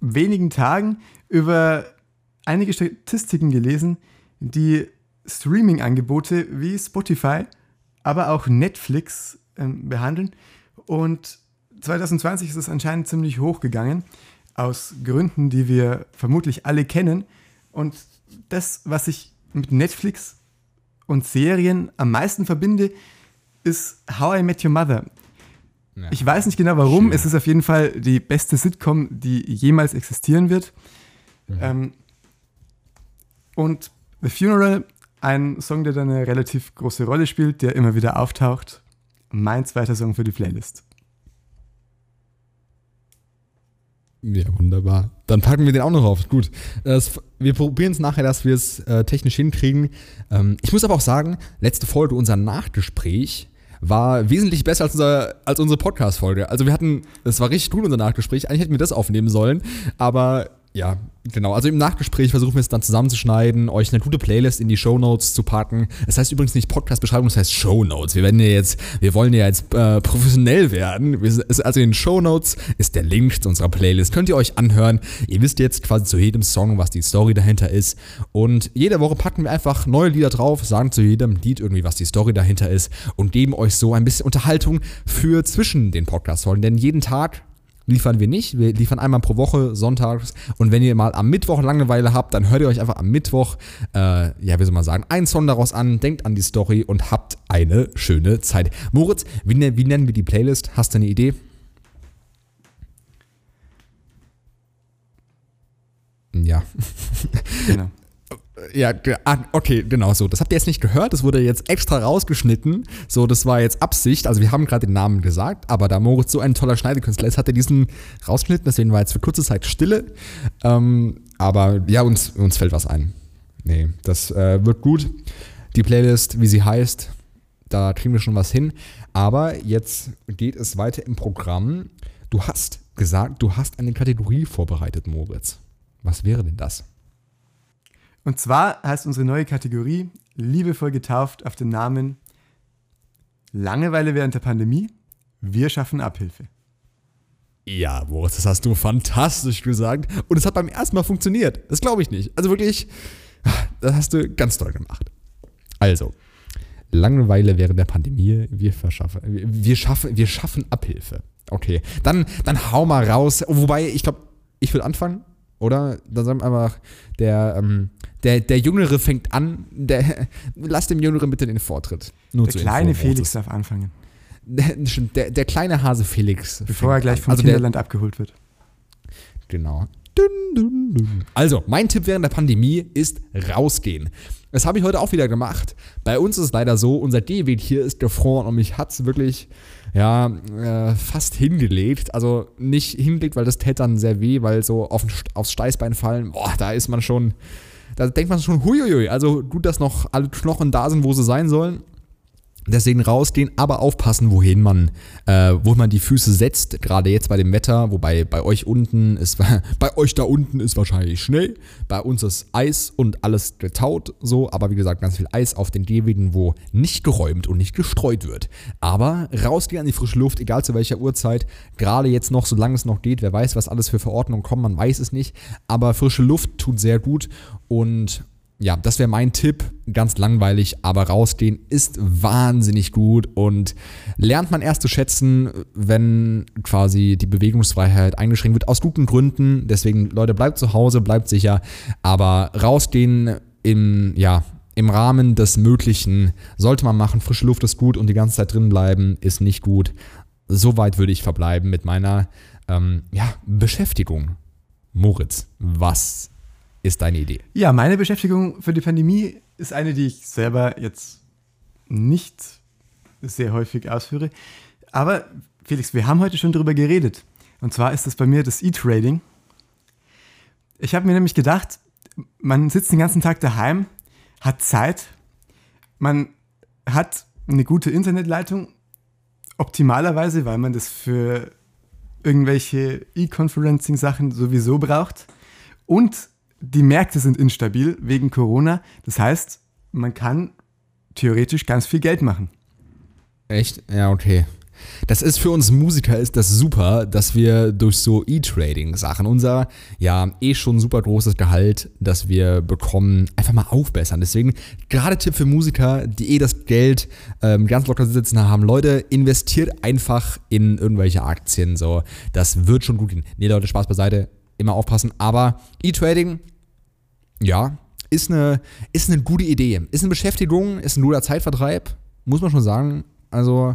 wenigen Tagen über einige Statistiken gelesen, die Streaming-Angebote wie Spotify, aber auch Netflix ähm, behandeln. Und 2020 ist es anscheinend ziemlich hoch gegangen aus Gründen, die wir vermutlich alle kennen. Und das, was ich mit Netflix und Serien am meisten verbinde, ist How I Met Your Mother. Ja. Ich weiß nicht genau warum. Schön. Es ist auf jeden Fall die beste Sitcom, die jemals existieren wird. Mhm. Ähm, und The Funeral, ein Song, der da eine relativ große Rolle spielt, der immer wieder auftaucht. Mein zweiter Song für die Playlist.
Ja, wunderbar. Dann packen wir den auch noch auf. Gut. Das, wir probieren es nachher, dass wir es äh, technisch hinkriegen. Ähm, ich muss aber auch sagen, letzte Folge, unser Nachgespräch, war wesentlich besser als, unser, als unsere Podcast-Folge. Also wir hatten, es war richtig gut, unser Nachgespräch. Eigentlich hätten wir das aufnehmen sollen, aber ja, genau. Also im Nachgespräch versuchen wir es dann zusammenzuschneiden, euch eine gute Playlist in die Show Notes zu packen. Es das heißt übrigens nicht Podcast-Beschreibung, es das heißt Show Notes. Wir werden ja jetzt, wir wollen ja jetzt äh, professionell werden. Also in den Show Notes ist der Link zu unserer Playlist. Könnt ihr euch anhören. Ihr wisst jetzt quasi zu jedem Song, was die Story dahinter ist. Und jede Woche packen wir einfach neue Lieder drauf, sagen zu jedem Lied irgendwie, was die Story dahinter ist und geben euch so ein bisschen Unterhaltung für zwischen den Podcast-Folgen. Denn jeden Tag liefern wir nicht. Wir liefern einmal pro Woche, sonntags. Und wenn ihr mal am Mittwoch Langeweile habt, dann hört ihr euch einfach am Mittwoch, äh, ja, wie soll man sagen, einen Song daraus an, denkt an die Story und habt eine schöne Zeit. Moritz, wie, ne, wie nennen wir die Playlist? Hast du eine Idee? Ja. Genau. Ja, ah, okay, genau so. Das habt ihr jetzt nicht gehört. Das wurde jetzt extra rausgeschnitten. So, das war jetzt Absicht. Also, wir haben gerade den Namen gesagt, aber da Moritz so ein toller Schneidekünstler ist, hat er diesen rausgeschnitten. Deswegen war jetzt für kurze Zeit Stille. Ähm, aber ja, uns, uns fällt was ein. Nee, das äh, wird gut. Die Playlist, wie sie heißt, da kriegen wir schon was hin. Aber jetzt geht es weiter im Programm. Du hast gesagt, du hast eine Kategorie vorbereitet, Moritz. Was wäre denn das?
Und zwar heißt unsere neue Kategorie liebevoll getauft auf den Namen Langeweile während der Pandemie. Wir schaffen Abhilfe.
Ja, Boris, das hast du fantastisch gesagt. Und es hat beim ersten Mal funktioniert. Das glaube ich nicht. Also wirklich, das hast du ganz toll gemacht. Also, Langeweile während der Pandemie, wir verschaffen, wir schaffen, wir schaffen Abhilfe. Okay, dann, dann hau mal raus. Wobei, ich glaube, ich will anfangen. Oder? Dann sagen wir einfach, der, ähm, der, der Jüngere fängt an, der, lass dem Jüngeren bitte den Vortritt.
Nur der kleine Info, Felix darf anfangen.
Der, der, der, kleine Hase Felix.
Bevor er gleich vom also Kinderland abgeholt wird.
Genau. Also, mein Tipp während der Pandemie ist rausgehen. Das habe ich heute auch wieder gemacht. Bei uns ist es leider so, unser Gehweg hier ist gefroren und mich hat es wirklich ja, äh, fast hingelegt. Also nicht hingelegt, weil das täte dann sehr weh, weil so auf, aufs Steißbein fallen, boah, da ist man schon, da denkt man schon, huiuiui, also gut, dass noch alle Knochen da sind, wo sie sein sollen. Deswegen rausgehen, aber aufpassen, wohin man, äh, wo man die Füße setzt. Gerade jetzt bei dem Wetter, wobei bei euch unten ist, bei euch da unten ist wahrscheinlich Schnee. Bei uns ist Eis und alles getaut, so. Aber wie gesagt, ganz viel Eis auf den Gehwegen, wo nicht geräumt und nicht gestreut wird. Aber rausgehen an die frische Luft, egal zu welcher Uhrzeit. Gerade jetzt noch, solange es noch geht. Wer weiß, was alles für Verordnungen kommen, man weiß es nicht. Aber frische Luft tut sehr gut und ja, das wäre mein Tipp. Ganz langweilig, aber rausgehen ist wahnsinnig gut und lernt man erst zu schätzen, wenn quasi die Bewegungsfreiheit eingeschränkt wird, aus guten Gründen. Deswegen, Leute, bleibt zu Hause, bleibt sicher, aber rausgehen im, ja, im Rahmen des Möglichen sollte man machen. Frische Luft ist gut und die ganze Zeit drin bleiben ist nicht gut. Soweit würde ich verbleiben mit meiner ähm, ja, Beschäftigung. Moritz, was ist deine Idee?
Ja, meine Beschäftigung für die Pandemie ist eine, die ich selber jetzt nicht sehr häufig ausführe. Aber Felix, wir haben heute schon darüber geredet. Und zwar ist das bei mir das E-Trading. Ich habe mir nämlich gedacht, man sitzt den ganzen Tag daheim, hat Zeit, man hat eine gute Internetleitung, optimalerweise, weil man das für irgendwelche E-Conferencing-Sachen sowieso braucht. Und die Märkte sind instabil wegen Corona. Das heißt, man kann theoretisch ganz viel Geld machen.
Echt? Ja, okay. Das ist für uns Musiker ist das super, dass wir durch so E-Trading-Sachen unser ja eh schon super großes Gehalt, das wir bekommen, einfach mal aufbessern. Deswegen gerade Tipp für Musiker, die eh das Geld ähm, ganz locker sitzen haben. Leute, investiert einfach in irgendwelche Aktien. So, das wird schon gut gehen. Nee, Leute, Spaß beiseite immer aufpassen. Aber E-Trading, ja, ist eine, ist eine gute Idee. Ist eine Beschäftigung, ist ein guter Zeitvertreib, muss man schon sagen. Also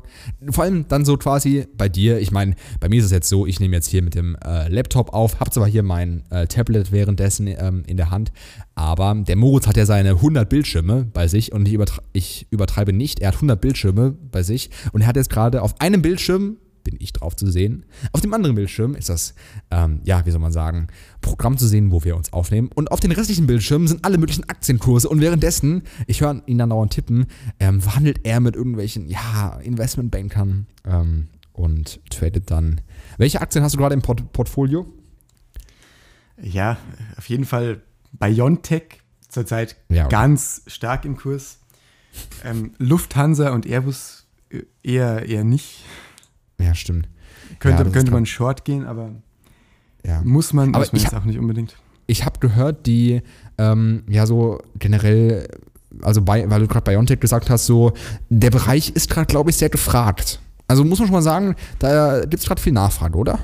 vor allem dann so quasi bei dir, ich meine, bei mir ist es jetzt so, ich nehme jetzt hier mit dem äh, Laptop auf, habe zwar hier mein äh, Tablet währenddessen ähm, in der Hand, aber der Moritz hat ja seine 100 Bildschirme bei sich und ich, übertre ich übertreibe nicht, er hat 100 Bildschirme bei sich und er hat jetzt gerade auf einem Bildschirm bin ich drauf zu sehen. Auf dem anderen Bildschirm ist das, ähm, ja, wie soll man sagen, Programm zu sehen, wo wir uns aufnehmen. Und auf den restlichen Bildschirmen sind alle möglichen Aktienkurse. Und währenddessen, ich höre ihn dann dauernd tippen, ähm, verhandelt er mit irgendwelchen, ja, Investmentbankern ähm, und tradet dann. Welche Aktien hast du gerade im Port Portfolio?
Ja, auf jeden Fall Biontech zurzeit ja, okay. ganz stark im Kurs. Ähm, Lufthansa und Airbus äh, eher, eher nicht.
Ja, stimmt.
Könnte, ja, könnte man short gehen, aber ja. muss man, aber muss man jetzt hab, auch nicht unbedingt.
Ich habe gehört, die ähm, ja so generell, also bei, weil du gerade Biontech gesagt hast, so der Bereich ist gerade, glaube ich, sehr gefragt. Also muss man schon mal sagen, da gibt es gerade viel Nachfrage, oder?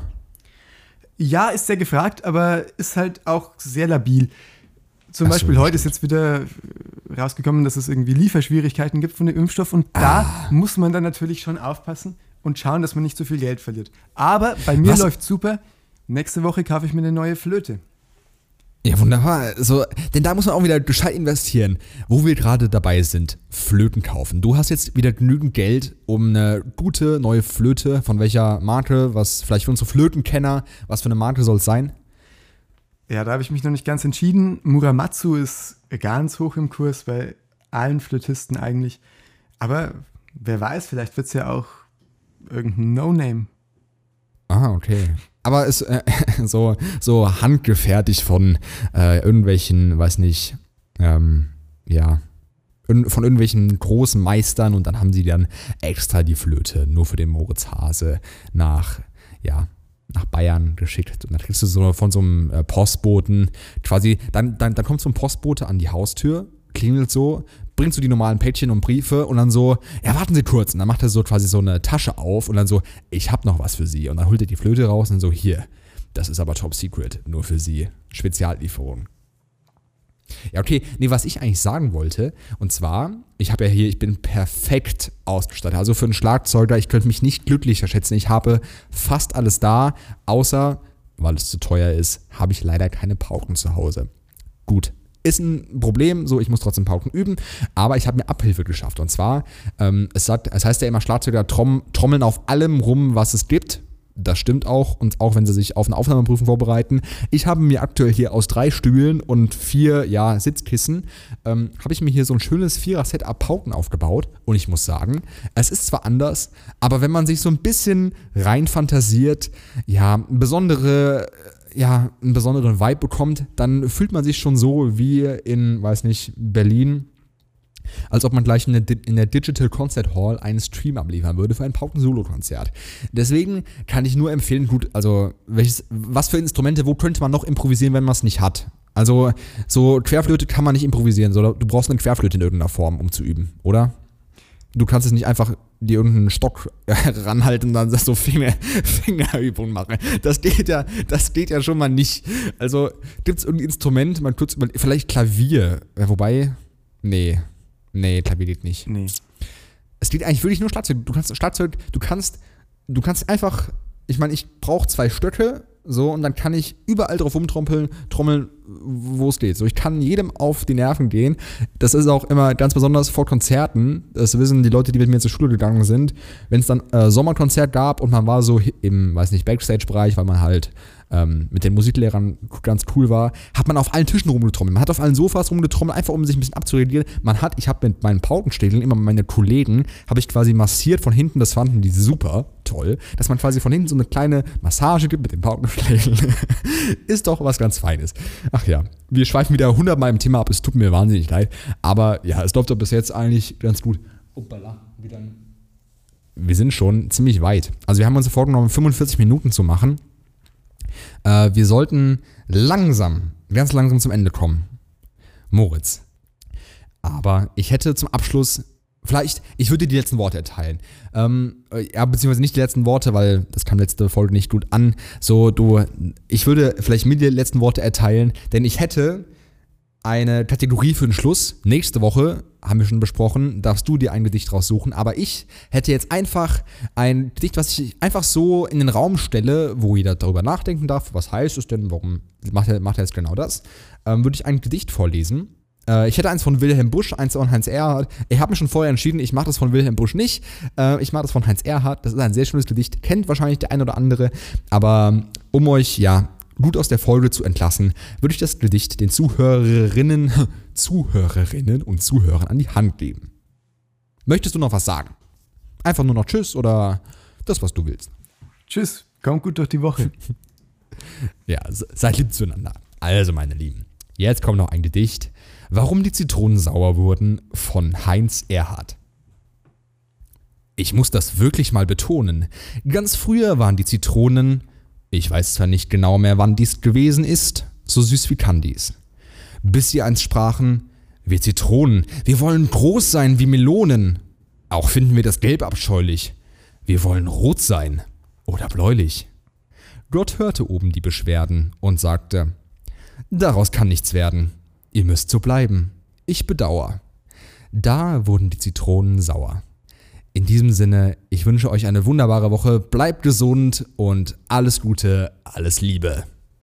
Ja, ist sehr gefragt, aber ist halt auch sehr labil. Zum Ach Beispiel so, heute ist jetzt wieder rausgekommen, dass es irgendwie Lieferschwierigkeiten gibt von dem Impfstoff und ah. da muss man dann natürlich schon aufpassen, und schauen, dass man nicht zu viel Geld verliert. Aber bei mir läuft super. Nächste Woche kaufe ich mir eine neue Flöte.
Ja, wunderbar. So, denn da muss man auch wieder gescheit investieren. Wo wir gerade dabei sind, Flöten kaufen. Du hast jetzt wieder genügend Geld, um eine gute neue Flöte, von welcher Marke, was vielleicht für unsere Flötenkenner, was für eine Marke soll es sein?
Ja, da habe ich mich noch nicht ganz entschieden. Muramatsu ist ganz hoch im Kurs bei allen Flötisten eigentlich. Aber wer weiß, vielleicht wird es ja auch irgendein No-Name.
Ah, okay. Aber ist äh, so, so handgefertigt von äh, irgendwelchen, weiß nicht, ähm, ja, von irgendwelchen großen Meistern und dann haben sie dann extra die Flöte nur für den Moritz Hase nach, ja, nach Bayern geschickt. Und dann kriegst du so von so einem äh, Postboten quasi, dann, dann, dann kommt so ein Postbote an die Haustür, klingelt so, bringst du die normalen Päckchen und Briefe und dann so, ja, warten Sie kurz. Und dann macht er so quasi so eine Tasche auf und dann so, ich habe noch was für Sie. Und dann holt er die Flöte raus und so, hier, das ist aber top secret, nur für Sie. Speziallieferung. Ja, okay. Nee, was ich eigentlich sagen wollte, und zwar, ich habe ja hier, ich bin perfekt ausgestattet. Also für einen Schlagzeuger, ich könnte mich nicht glücklicher schätzen. Ich habe fast alles da, außer, weil es zu teuer ist, habe ich leider keine Pauken zu Hause. Gut, ist ein Problem, so ich muss trotzdem Pauken üben, aber ich habe mir Abhilfe geschafft. Und zwar, ähm, es, sagt, es heißt ja immer, Schlagzeuger trom, trommeln auf allem rum, was es gibt. Das stimmt auch. Und auch wenn sie sich auf eine Aufnahmeprüfung vorbereiten. Ich habe mir aktuell hier aus drei Stühlen und vier ja, Sitzkissen, ähm, habe ich mir hier so ein schönes Vierer-Set Pauken aufgebaut. Und ich muss sagen, es ist zwar anders, aber wenn man sich so ein bisschen rein fantasiert, ja, besondere ja, einen besonderen Vibe bekommt, dann fühlt man sich schon so wie in, weiß nicht, Berlin als ob man gleich in der, in der Digital Concert Hall einen Stream abliefern würde für ein Pauken-Solo-Konzert. Deswegen kann ich nur empfehlen, gut, also welches, was für Instrumente, wo könnte man noch improvisieren, wenn man es nicht hat? Also so Querflöte kann man nicht improvisieren, sondern du brauchst eine Querflöte in irgendeiner Form, um zu üben, oder? Du kannst es nicht einfach dir irgendeinen Stock ranhalten und dann so Finger, Fingerübungen machen. Das geht ja, das geht ja schon mal nicht. Also gibt es irgendein Instrument, man kurz über, vielleicht Klavier, ja, wobei, nee, Nee, Klavier geht nicht.
Nee.
Es geht eigentlich wirklich nur Schlagzeug. Du kannst Schlagzeug, du kannst, du kannst einfach, ich meine, ich brauche zwei Stöcke, so, und dann kann ich überall drauf rumtrommeln, trommeln, wo es geht. So, ich kann jedem auf die Nerven gehen. Das ist auch immer ganz besonders vor Konzerten. Das wissen die Leute, die mit mir zur Schule gegangen sind. Wenn es dann äh, Sommerkonzert gab und man war so im, weiß nicht, Backstage-Bereich, weil man halt ähm, mit den Musiklehrern ganz cool war, hat man auf allen Tischen rumgetrommelt. Man hat auf allen Sofas rumgetrommelt, einfach um sich ein bisschen abzuregieren. Man hat, ich habe mit meinen Paukenstädeln immer meine Kollegen, habe ich quasi massiert von hinten, das fanden die super toll, dass man quasi von hinten so eine kleine Massage gibt mit den Paukenstädeln. Ist doch was ganz Feines. Ach ja, wir schweifen wieder hundertmal im Thema ab, es tut mir wahnsinnig leid. Aber ja, es läuft doch bis jetzt eigentlich ganz gut. Uppala, wieder ein wir sind schon ziemlich weit. Also wir haben uns vorgenommen, 45 Minuten zu machen. Äh, wir sollten langsam, ganz langsam zum Ende kommen. Moritz. Aber ich hätte zum Abschluss Vielleicht, ich würde die letzten Worte erteilen. Ähm, ja, beziehungsweise nicht die letzten Worte, weil das kam letzte Folge nicht gut an. So, du, ich würde vielleicht mir die letzten Worte erteilen, denn ich hätte eine Kategorie für den Schluss. Nächste Woche, haben wir schon besprochen, darfst du dir ein Gedicht raussuchen. Aber ich hätte jetzt einfach ein Gedicht, was ich einfach so in den Raum stelle, wo jeder darüber nachdenken darf. Was heißt es denn? Warum macht er, macht er jetzt genau das? Ähm, würde ich ein Gedicht vorlesen. Äh, ich hätte eins von Wilhelm Busch, eins von Heinz Erhardt. Ich habe mich schon vorher entschieden, ich mache das von Wilhelm Busch nicht. Äh, ich mache das von Heinz Erhardt. Das ist ein sehr schönes Gedicht. Kennt wahrscheinlich der ein oder andere. Aber um euch, ja, gut aus der Folge zu entlassen, würde ich das Gedicht den Zuhörerinnen, Zuhörerinnen und Zuhörern an die Hand geben. Möchtest du noch was sagen? Einfach nur noch Tschüss oder das, was du willst.
Tschüss, komm gut durch die Woche.
ja, seid lieb zueinander. Also, meine Lieben, jetzt kommt noch ein Gedicht. Warum die Zitronen sauer wurden von Heinz Erhardt. Ich muss das wirklich mal betonen. Ganz früher waren die Zitronen ich weiß zwar nicht genau mehr, wann dies gewesen ist, so süß wie Candies. Bis sie einst sprachen, wir Zitronen, wir wollen groß sein wie Melonen. Auch finden wir das Gelb abscheulich. Wir wollen rot sein oder bläulich. Gott hörte oben die Beschwerden und sagte, Daraus kann nichts werden. Ihr müsst so bleiben. Ich bedauer. Da wurden die Zitronen sauer. In diesem Sinne, ich wünsche euch eine wunderbare Woche, bleibt gesund und alles Gute, alles Liebe.